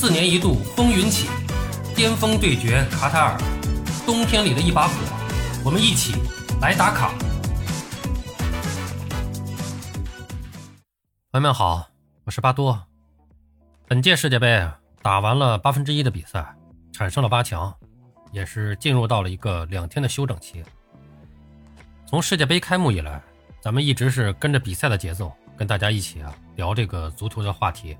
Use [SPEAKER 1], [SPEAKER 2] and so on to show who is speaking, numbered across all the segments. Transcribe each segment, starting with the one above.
[SPEAKER 1] 四年一度风云起，巅峰对决卡塔尔，冬天里的一把火，我们一起来打卡。朋友们好，我是巴多。本届世界杯打完了八分之一的比赛，产生了八强，也是进入到了一个两天的休整期。从世界杯开幕以来，咱们一直是跟着比赛的节奏，跟大家一起啊聊这个足球的话题。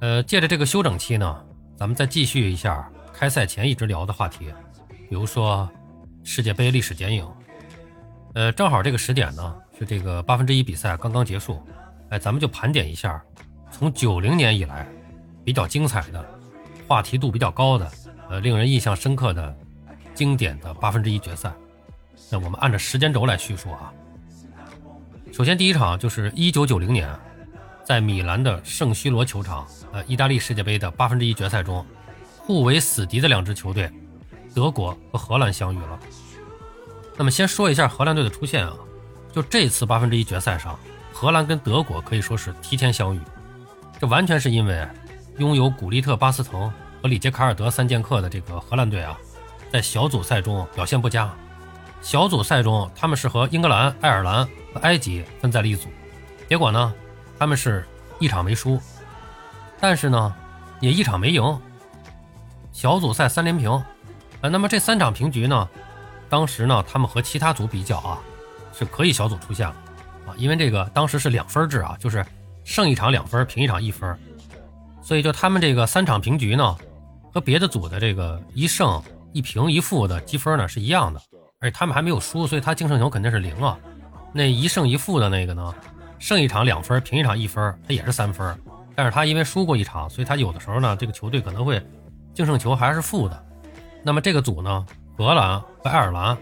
[SPEAKER 1] 呃，借着这个休整期呢，咱们再继续一下开赛前一直聊的话题，比如说世界杯历史剪影。呃，正好这个时点呢是这个八分之一比赛刚刚结束，哎，咱们就盘点一下从九零年以来比较精彩的、话题度比较高的、呃令人印象深刻的经典的八分之一决赛。那我们按照时间轴来叙述啊。首先第一场就是一九九零年。在米兰的圣西罗球场，呃，意大利世界杯的八分之一决赛中，互为死敌的两支球队，德国和荷兰相遇了。那么先说一下荷兰队的出现啊，就这次八分之一决赛上，荷兰跟德国可以说是提前相遇，这完全是因为拥有古利特、巴斯滕和里杰卡尔德三剑客的这个荷兰队啊，在小组赛中表现不佳。小组赛中他们是和英格兰、爱尔兰和埃及分在了一组，结果呢？他们是一场没输，但是呢，也一场没赢。小组赛三连平，呃，那么这三场平局呢，当时呢，他们和其他组比较啊，是可以小组出线了啊，因为这个当时是两分制啊，就是胜一场两分，平一场一分，所以就他们这个三场平局呢，和别的组的这个一胜一平一负的积分呢是一样的，而且他们还没有输，所以他净胜球肯定是零啊。那一胜一负的那个呢？胜一场两分，平一场一分，他也是三分。但是他因为输过一场，所以他有的时候呢，这个球队可能会净胜球还是负的。那么这个组呢，荷兰和爱尔兰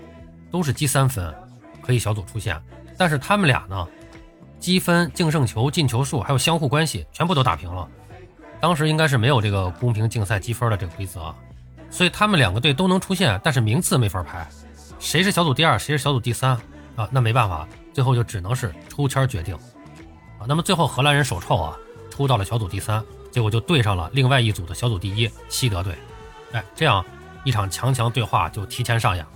[SPEAKER 1] 都是积三分，可以小组出线。但是他们俩呢，积分、净胜球、进球数还有相互关系全部都打平了。当时应该是没有这个公平竞赛积分的这个规则，所以他们两个队都能出线，但是名次没法排，谁是小组第二，谁是小组第三啊？那没办法。最后就只能是抽签决定，啊，那么最后荷兰人手臭啊，抽到了小组第三，结果就对上了另外一组的小组第一西德队，哎，这样一场强强对话就提前上演了。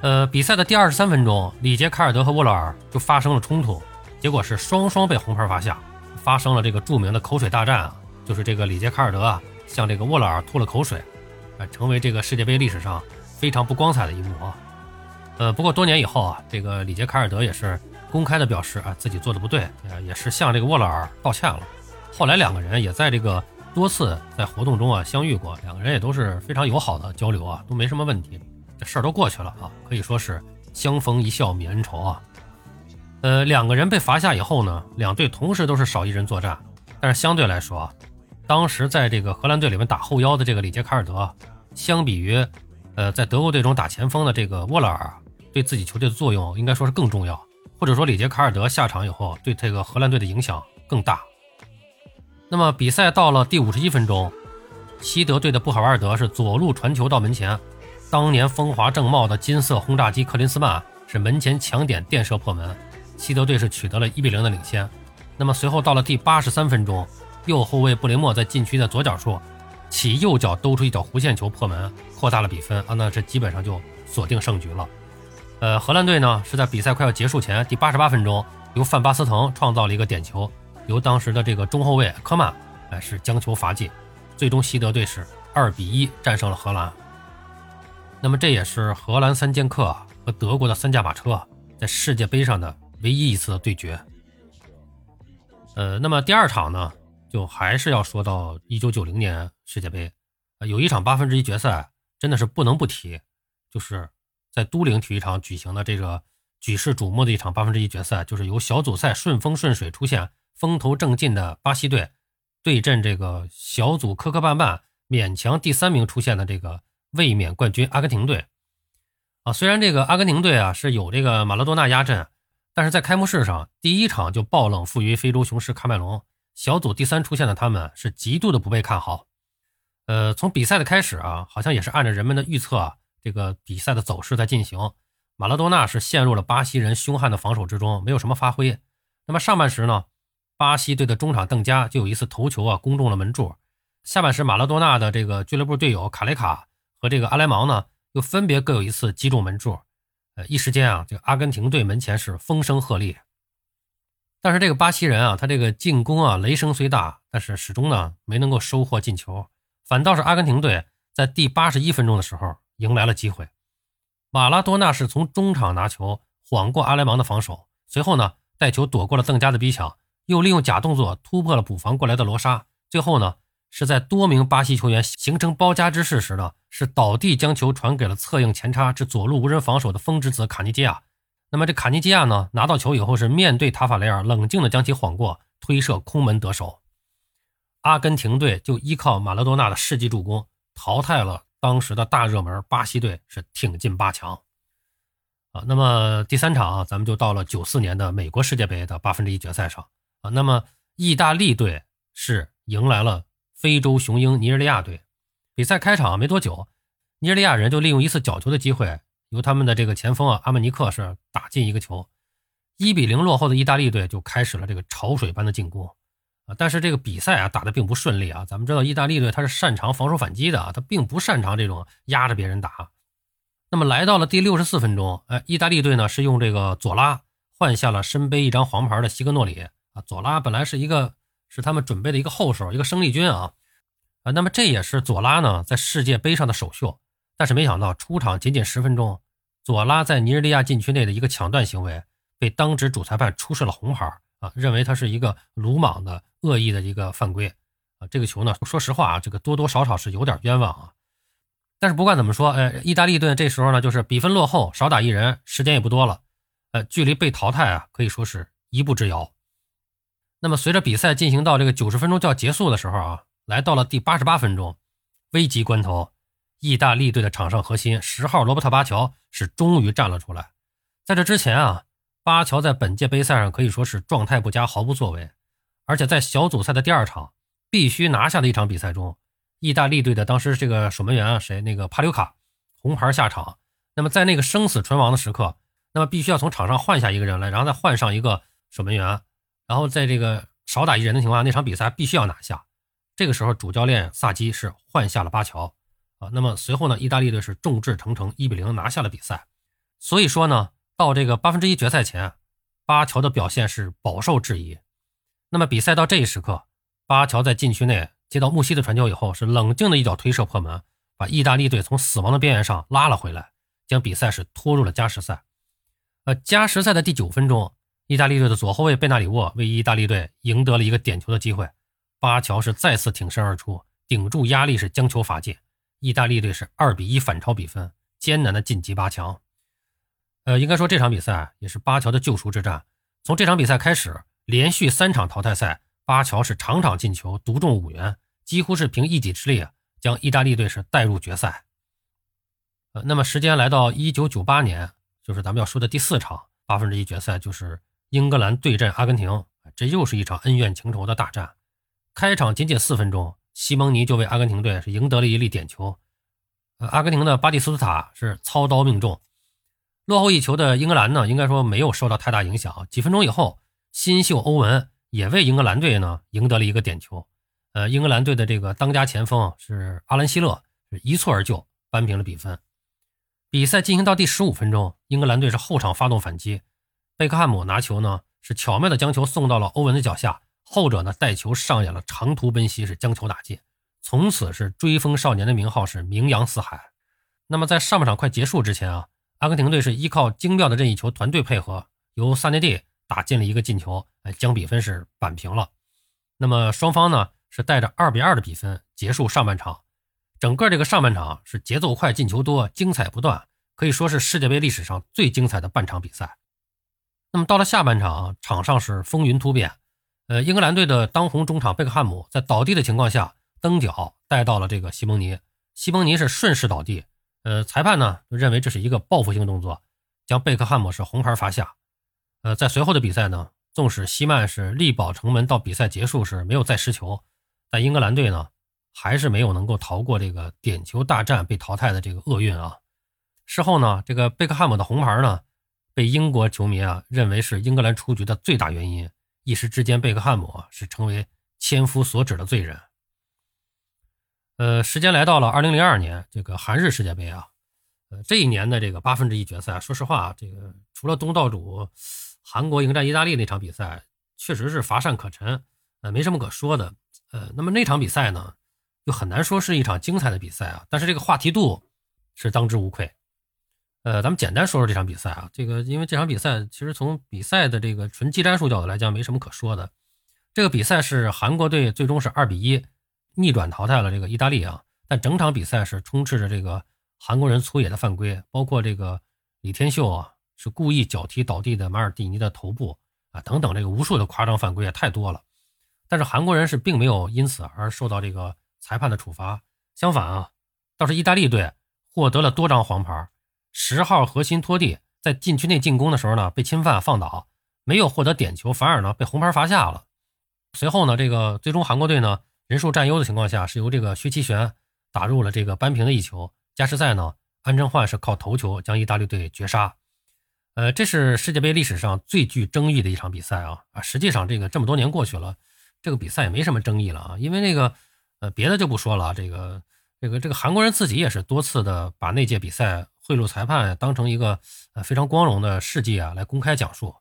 [SPEAKER 1] 呃，比赛的第二十三分钟，里杰卡尔德和沃勒尔就发生了冲突，结果是双双被红牌罚下，发生了这个著名的口水大战啊，就是这个里杰卡尔德啊向这个沃勒尔吐了口水，哎，成为这个世界杯历史上非常不光彩的一幕啊。呃，不过多年以后啊，这个里杰卡尔德也是公开的表示啊，自己做的不对，呃，也是向这个沃勒尔道歉了。后来两个人也在这个多次在活动中啊相遇过，两个人也都是非常友好的交流啊，都没什么问题，这事儿都过去了啊，可以说是相逢一笑泯恩仇啊。呃，两个人被罚下以后呢，两队同时都是少一人作战，但是相对来说啊，当时在这个荷兰队里面打后腰的这个里杰卡尔德，相比于呃在德国队中打前锋的这个沃勒尔。对自己球队的作用应该说是更重要，或者说里杰卡尔德下场以后对这个荷兰队的影响更大。那么比赛到了第五十一分钟，西德队的布海瓦尔德是左路传球到门前，当年风华正茂的金色轰炸机克林斯曼是门前抢点电射破门，西德队是取得了一比零的领先。那么随后到了第八十三分钟，右后卫布雷默在禁区的左脚处起右脚兜出一脚弧线球破门，扩大了比分啊，那这基本上就锁定胜局了。呃，荷兰队呢是在比赛快要结束前第八十八分钟，由范巴斯滕创造了一个点球，由当时的这个中后卫科曼，哎是将球罚进，最终西德队是二比一战胜了荷兰。那么这也是荷兰三剑客和德国的三驾马车在世界杯上的唯一一次的对决。呃，那么第二场呢，就还是要说到一九九零年世界杯，有一场八分之一决赛真的是不能不提，就是。在都灵体育场举行的这个举世瞩目的一场八分之一决赛，就是由小组赛顺风顺水出现、风头正劲的巴西队对阵这个小组磕磕绊绊、勉强第三名出现的这个卫冕冠军阿根廷队。啊，虽然这个阿根廷队啊是有这个马拉多纳压阵，但是在开幕式上第一场就爆冷负于非洲雄狮喀麦隆，小组第三出现的他们是极度的不被看好。呃，从比赛的开始啊，好像也是按照人们的预测啊。这个比赛的走势在进行，马拉多纳是陷入了巴西人凶悍的防守之中，没有什么发挥。那么上半时呢，巴西队的中场邓加就有一次头球啊攻中了门柱，下半时马拉多纳的这个俱乐部队友卡雷卡和这个阿莱芒呢，又分别各有一次击中门柱，呃，一时间啊，这个阿根廷队门前是风声鹤唳。但是这个巴西人啊，他这个进攻啊，雷声虽大，但是始终呢没能够收获进球，反倒是阿根廷队在第八十一分钟的时候迎来了机会。马拉多纳是从中场拿球晃过阿莱芒的防守，随后呢带球躲过了邓加的逼抢，又利用假动作突破了补防过来的罗莎，最后呢是在多名巴西球员形成包夹之势时呢，是倒地将球传给了策应前插至左路无人防守的风之子卡尼基亚。那么这卡尼基亚呢，拿到球以后是面对塔法雷尔，冷静的将其晃过，推射空门得手。阿根廷队就依靠马拉多纳的世纪助攻，淘汰了当时的大热门巴西队，是挺进八强。啊，那么第三场啊，咱们就到了九四年的美国世界杯的八分之一决赛上啊。那么意大利队是迎来了非洲雄鹰尼日利亚队。比赛开场没多久，尼日利亚人就利用一次角球的机会。由他们的这个前锋啊，阿曼尼克是打进一个球，一比零落后的意大利队就开始了这个潮水般的进攻啊！但是这个比赛啊打得并不顺利啊。咱们知道意大利队他是擅长防守反击的啊，他并不擅长这种压着别人打。那么来到了第六十四分钟，哎，意大利队呢是用这个佐拉换下了身背一张黄牌的西格诺里啊。佐拉本来是一个是他们准备的一个后手，一个生力军啊啊。那么这也是佐拉呢在世界杯上的首秀，但是没想到出场仅仅十分钟。佐拉在尼日利亚禁区内的一个抢断行为，被当值主裁判出示了红牌啊，认为他是一个鲁莽的恶意的一个犯规啊。这个球呢，说实话啊，这个多多少少是有点冤枉啊。但是不管怎么说，呃，意大利队这时候呢，就是比分落后，少打一人，时间也不多了，呃，距离被淘汰啊，可以说是一步之遥。那么随着比赛进行到这个九十分钟就要结束的时候啊，来到了第八十八分钟，危急关头。意大利队的场上核心十号罗伯特巴乔是终于站了出来。在这之前啊，巴乔在本届杯赛上可以说是状态不佳，毫不作为。而且在小组赛的第二场必须拿下的一场比赛中，意大利队的当时这个守门员啊，谁那个帕留卡红牌下场。那么在那个生死存亡的时刻，那么必须要从场上换下一个人来，然后再换上一个守门员，然后在这个少打一人的情况下，那场比赛必须要拿下。这个时候主教练萨基是换下了巴乔啊。那么随后呢，意大利队是众志成城，一比零拿下了比赛。所以说呢，到这个八分之一决赛前，巴乔的表现是饱受质疑。那么比赛到这一时刻，巴乔在禁区内接到穆西的传球以后，是冷静的一脚推射破门，把意大利队从死亡的边缘上拉了回来，将比赛是拖入了加时赛。呃，加时赛的第九分钟，意大利队的左后卫贝纳里沃为意大利队赢得了一个点球的机会，巴乔是再次挺身而出，顶住压力是将球罚进。意大利队是二比一反超比分，艰难的晋级八强。呃，应该说这场比赛也是巴乔的救赎之战。从这场比赛开始，连续三场淘汰赛，巴乔是场场进球，独中五元，几乎是凭一己之力将意大利队是带入决赛。呃，那么时间来到一九九八年，就是咱们要说的第四场八分之一决赛，就是英格兰对阵阿根廷，这又是一场恩怨情仇的大战。开场仅仅四分钟。西蒙尼就为阿根廷队是赢得了一粒点球，呃，阿根廷的巴蒂斯塔是操刀命中，落后一球的英格兰呢，应该说没有受到太大影响。几分钟以后，新秀欧文也为英格兰队呢赢得了一个点球，呃，英格兰队的这个当家前锋是阿兰希勒是一蹴而就扳平了比分。比赛进行到第十五分钟，英格兰队是后场发动反击，贝克汉姆拿球呢是巧妙的将球送到了欧文的脚下。后者呢带球上演了长途奔袭，是将球打进，从此是追风少年的名号是名扬四海。那么在上半场快结束之前啊，阿根廷队是依靠精妙的任意球团队配合，由萨内蒂打进了一个进球，哎，将比分是扳平了。那么双方呢是带着二比二的比分结束上半场。整个这个上半场是节奏快、进球多、精彩不断，可以说是世界杯历史上最精彩的半场比赛。那么到了下半场，场上是风云突变。呃，英格兰队的当红中场贝克汉姆在倒地的情况下蹬脚带到了这个西蒙尼，西蒙尼是顺势倒地。呃，裁判呢认为这是一个报复性动作，将贝克汉姆是红牌罚下。呃，在随后的比赛呢，纵使西曼是力保城门到比赛结束是没有再失球，但英格兰队呢还是没有能够逃过这个点球大战被淘汰的这个厄运啊。事后呢，这个贝克汉姆的红牌呢被英国球迷啊认为是英格兰出局的最大原因。一时之间，贝克汉姆是成为千夫所指的罪人。呃，时间来到了二零零二年，这个韩日世界杯啊，呃，这一年的这个八分之一决赛，说实话，这个除了东道主韩国迎战意大利那场比赛，确实是乏善可陈，呃，没什么可说的。呃，那么那场比赛呢，又很难说是一场精彩的比赛啊，但是这个话题度是当之无愧。呃，咱们简单说说这场比赛啊，这个因为这场比赛其实从比赛的这个纯技战术角度来讲，没什么可说的。这个比赛是韩国队最终是二比一逆转淘汰了这个意大利啊，但整场比赛是充斥着这个韩国人粗野的犯规，包括这个李天秀啊是故意脚踢倒地的马尔蒂尼的头部啊等等，这个无数的夸张犯规也太多了。但是韩国人是并没有因此而受到这个裁判的处罚，相反啊，倒是意大利队获得了多张黄牌。十号核心托蒂在禁区内进攻的时候呢被侵犯放倒，没有获得点球，反而呢被红牌罚下了。随后呢，这个最终韩国队呢人数占优的情况下，是由这个薛其璇打入了这个扳平的一球。加时赛呢，安贞焕是靠头球将意大利队绝杀。呃，这是世界杯历史上最具争议的一场比赛啊啊！实际上这个这么多年过去了。这个比赛也没什么争议了啊，因为那个，呃，别的就不说了。这个，这个，这个韩国人自己也是多次的把那届比赛贿赂裁判当成一个呃非常光荣的事迹啊来公开讲述。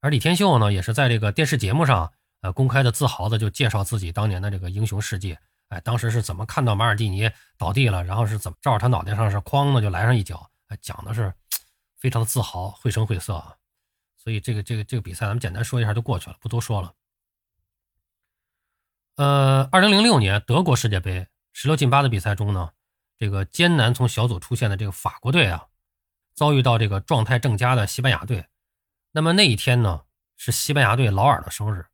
[SPEAKER 1] 而李天秀呢，也是在这个电视节目上呃公开的自豪的就介绍自己当年的这个英雄事迹。哎，当时是怎么看到马尔蒂尼倒地了，然后是怎么照着他脑袋上是哐的就来上一脚，讲的是非常自豪，绘声绘色啊。所以这个这个这个比赛咱们简单说一下就过去了，不多说了。呃，二零零六年德国世界杯十六进八的比赛中呢，这个艰难从小组出现的这个法国队啊，遭遇到这个状态正佳的西班牙队。那么那一天呢，是西班牙队劳尔的生日。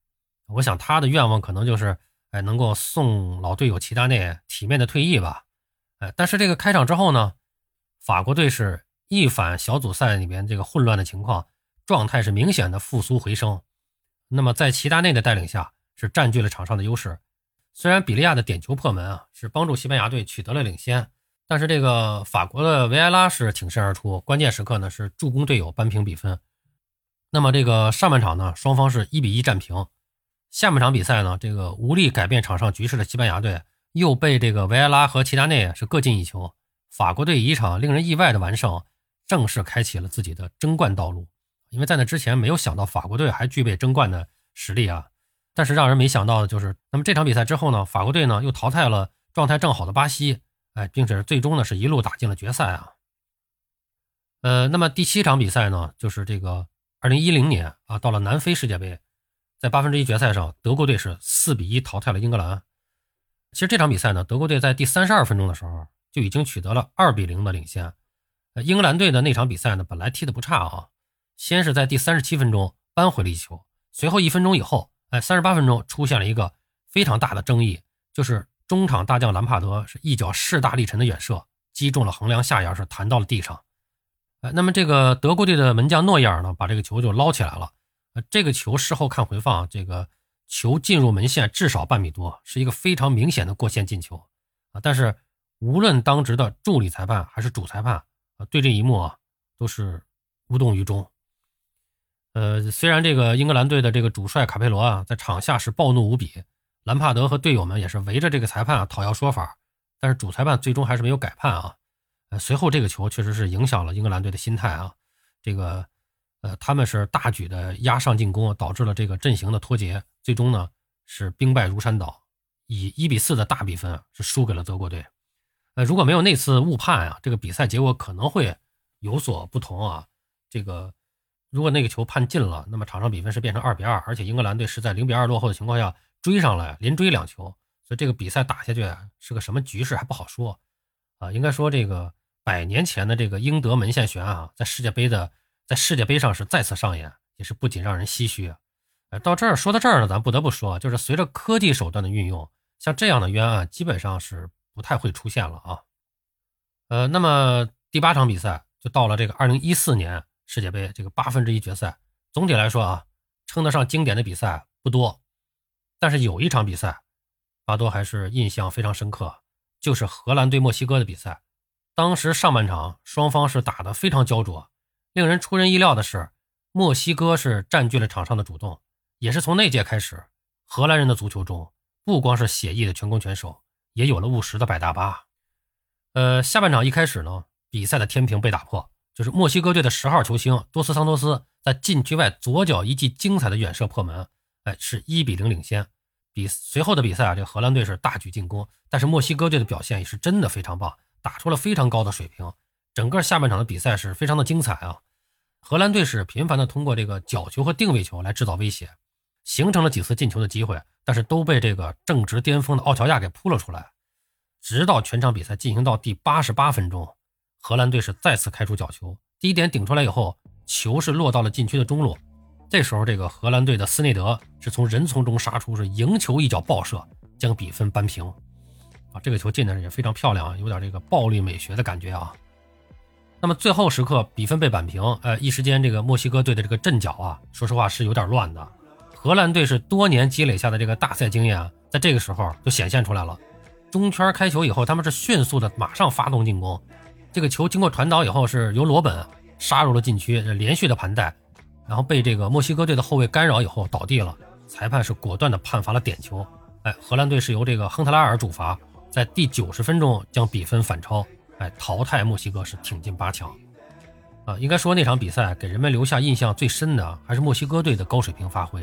[SPEAKER 1] 我想他的愿望可能就是，哎，能够送老队友齐达内体面的退役吧。哎，但是这个开场之后呢，法国队是一反小组赛里面这个混乱的情况，状态是明显的复苏回升。那么在齐达内的带领下。是占据了场上的优势，虽然比利亚的点球破门啊，是帮助西班牙队取得了领先，但是这个法国的维埃拉是挺身而出，关键时刻呢是助攻队友扳平比分。那么这个上半场呢，双方是一比一战平。下半场比赛呢，这个无力改变场上局势的西班牙队又被这个维埃拉和齐达内是各进一球，法国队以一场令人意外的完胜，正式开启了自己的争冠道路。因为在那之前没有想到法国队还具备争冠的实力啊。但是让人没想到的就是，那么这场比赛之后呢，法国队呢又淘汰了状态正好的巴西，哎，并且最终呢是一路打进了决赛啊。呃，那么第七场比赛呢，就是这个二零一零年啊，到了南非世界杯，在八分之一决赛上，德国队是四比一淘汰了英格兰。其实这场比赛呢，德国队在第三十二分钟的时候就已经取得了二比零的领先。呃，英格兰队的那场比赛呢，本来踢得不差啊，先是在第三十七分钟扳回了一球，随后一分钟以后。哎，三十八分钟出现了一个非常大的争议，就是中场大将兰帕德是一脚势大力沉的远射，击中了横梁下沿，是弹到了地上。哎，那么这个德国队的门将诺伊尔呢，把这个球就捞起来了。呃，这个球事后看回放，这个球进入门线至少半米多，是一个非常明显的过线进球啊。但是无论当值的助理裁判还是主裁判对这一幕啊都是无动于衷。呃，虽然这个英格兰队的这个主帅卡佩罗啊，在场下是暴怒无比，兰帕德和队友们也是围着这个裁判啊讨要说法，但是主裁判最终还是没有改判啊。随后这个球确实是影响了英格兰队的心态啊，这个呃他们是大举的压上进攻，导致了这个阵型的脱节，最终呢是兵败如山倒，以一比四的大比分是输给了德国队。如果没有那次误判啊，这个比赛结果可能会有所不同啊，这个。如果那个球判进了，那么场上比分是变成二比二，而且英格兰队是在零比二落后的情况下追上来，连追两球，所以这个比赛打下去是个什么局势还不好说啊。应该说这个百年前的这个英德门线悬案啊，在世界杯的在世界杯上是再次上演，也是不仅让人唏嘘。呃，到这儿说到这儿呢，咱不得不说，就是随着科技手段的运用，像这样的冤案基本上是不太会出现了啊。呃，那么第八场比赛就到了这个二零一四年。世界杯这个八分之一决赛，总体来说啊，称得上经典的比赛不多，但是有一场比赛，巴多还是印象非常深刻，就是荷兰对墨西哥的比赛。当时上半场双方是打得非常焦灼，令人出人意料的是，墨西哥是占据了场上的主动，也是从那届开始，荷兰人的足球中不光是写意的全攻全守，也有了务实的百大巴。呃，下半场一开始呢，比赛的天平被打破，就是墨西哥队的十号球星多斯桑托斯在禁区外左脚一记精彩的远射破门，哎，是一比零领先。比随后的比赛啊，这荷兰队是大举进攻，但是墨西哥队的表现也是真的非常棒，打出了非常高的水平。整个下半场的比赛是非常的精彩啊！荷兰队是频繁的通过这个角球和定位球来制造威胁，形成了几次进球的机会，但是都被这个正值巅峰的奥乔亚给扑了出来。直到全场比赛进行到第八十八分钟，荷兰队是再次开出角球，第一点顶出来以后，球是落到了禁区的中路。这时候，这个荷兰队的斯内德是从人丛中杀出，是迎球一脚爆射，将比分扳平。啊，这个球进的也非常漂亮，有点这个暴力美学的感觉啊。那么最后时刻，比分被扳平，呃，一时间这个墨西哥队的这个阵脚啊，说实话是有点乱的。荷兰队是多年积累下的这个大赛经验啊，在这个时候就显现出来了。中圈开球以后，他们是迅速的马上发动进攻。这个球经过传导以后，是由罗本杀入了禁区，连续的盘带，然后被这个墨西哥队的后卫干扰以后倒地了。裁判是果断的判罚了点球。哎，荷兰队是由这个亨特拉尔主罚，在第九十分钟将比分反超。哎，淘汰墨西哥是挺进八强，啊，应该说那场比赛给人们留下印象最深的还是墨西哥队的高水平发挥。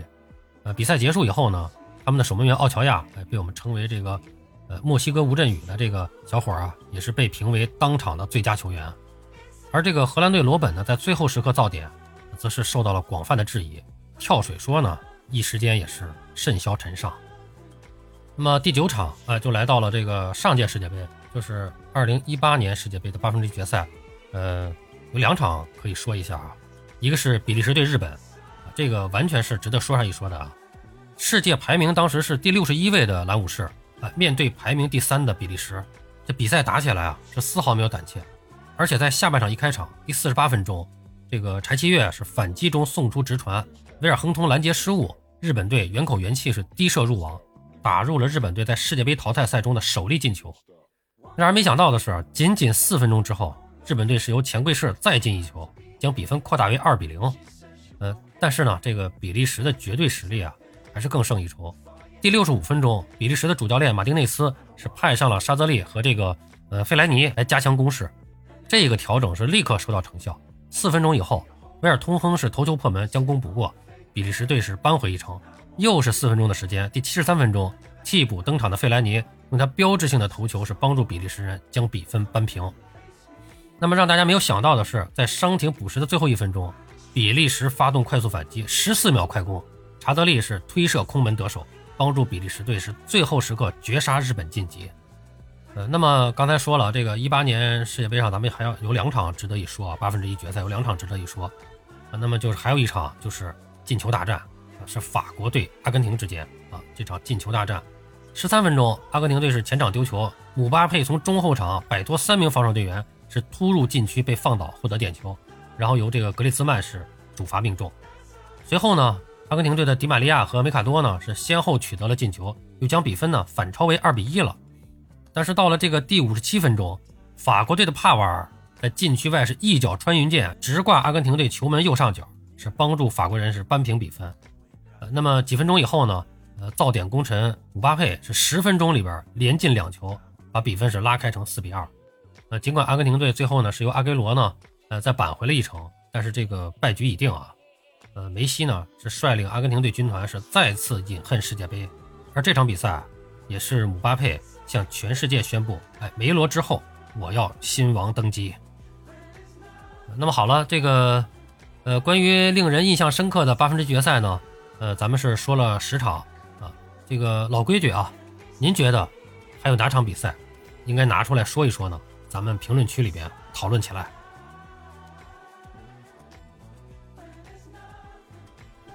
[SPEAKER 1] 呃，比赛结束以后呢，他们的守门员奥乔亚，哎，被我们称为这个，呃，墨西哥吴镇宇的这个小伙啊，也是被评为当场的最佳球员。而这个荷兰队罗本呢，在最后时刻造点，则是受到了广泛的质疑。跳水说呢，一时间也是甚嚣尘上。那么第九场，哎，就来到了这个上届世界杯。就是二零一八年世界杯的八分之一决赛，呃，有两场可以说一下啊，一个是比利时对日本，这个完全是值得说上一说的啊。世界排名当时是第六十一位的蓝武士啊，面对排名第三的比利时，这比赛打起来啊是丝毫没有胆怯，而且在下半场一开场第四十八分钟，这个柴崎岳是反击中送出直传，维尔亨通拦截失误，日本队原口元气是低射入网，打入了日本队在世界杯淘汰赛中的首粒进球。让人没想到的是，仅仅四分钟之后，日本队是由钱贵士再进一球，将比分扩大为二比零。呃，但是呢，这个比利时的绝对实力啊，还是更胜一筹。第六十五分钟，比利时的主教练马丁内斯是派上了沙泽利和这个呃费莱尼来加强攻势，这个调整是立刻收到成效。四分钟以后，维尔通亨是头球破门将功补过，比利时队是扳回一城。又是四分钟的时间，第七十三分钟，替补登场的费莱尼。用他标志性的头球是帮助比利时人将比分扳平。那么让大家没有想到的是，在伤停补时的最后一分钟，比利时发动快速反击，十四秒快攻，查德利是推射空门得手，帮助比利时队是最后时刻绝杀日本晋级。呃，那么刚才说了，这个一八年世界杯上咱们还要有两场值得一说啊，八分之一决赛有两场值得一说啊，那么就是还有一场就是进球大战，是法国队阿根廷之间啊，这场进球大战。十三分钟，阿根廷队是前场丢球，姆巴佩从中后场摆脱三名防守队员，是突入禁区被放倒，获得点球，然后由这个格列兹曼是主罚命中。随后呢，阿根廷队的迪玛利亚和梅卡多呢是先后取得了进球，又将比分呢反超为二比一了。但是到了这个第五十七分钟，法国队的帕瓦尔在禁区外是一脚穿云箭，直挂阿根廷队球门右上角，是帮助法国人是扳平比分。呃，那么几分钟以后呢？呃，造点功臣姆巴佩是十分钟里边连进两球，把比分是拉开成四比二。呃，尽管阿根廷队最后呢是由阿圭罗呢，呃再扳回了一城，但是这个败局已定啊。呃，梅西呢是率领阿根廷队军团是再次饮恨世界杯，而这场比赛也是姆巴佩向全世界宣布，哎，梅罗之后我要新王登基。那么好了，这个呃关于令人印象深刻的八分之决赛呢，呃咱们是说了十场啊。这个老规矩啊，您觉得还有哪场比赛应该拿出来说一说呢？咱们评论区里边讨论起来。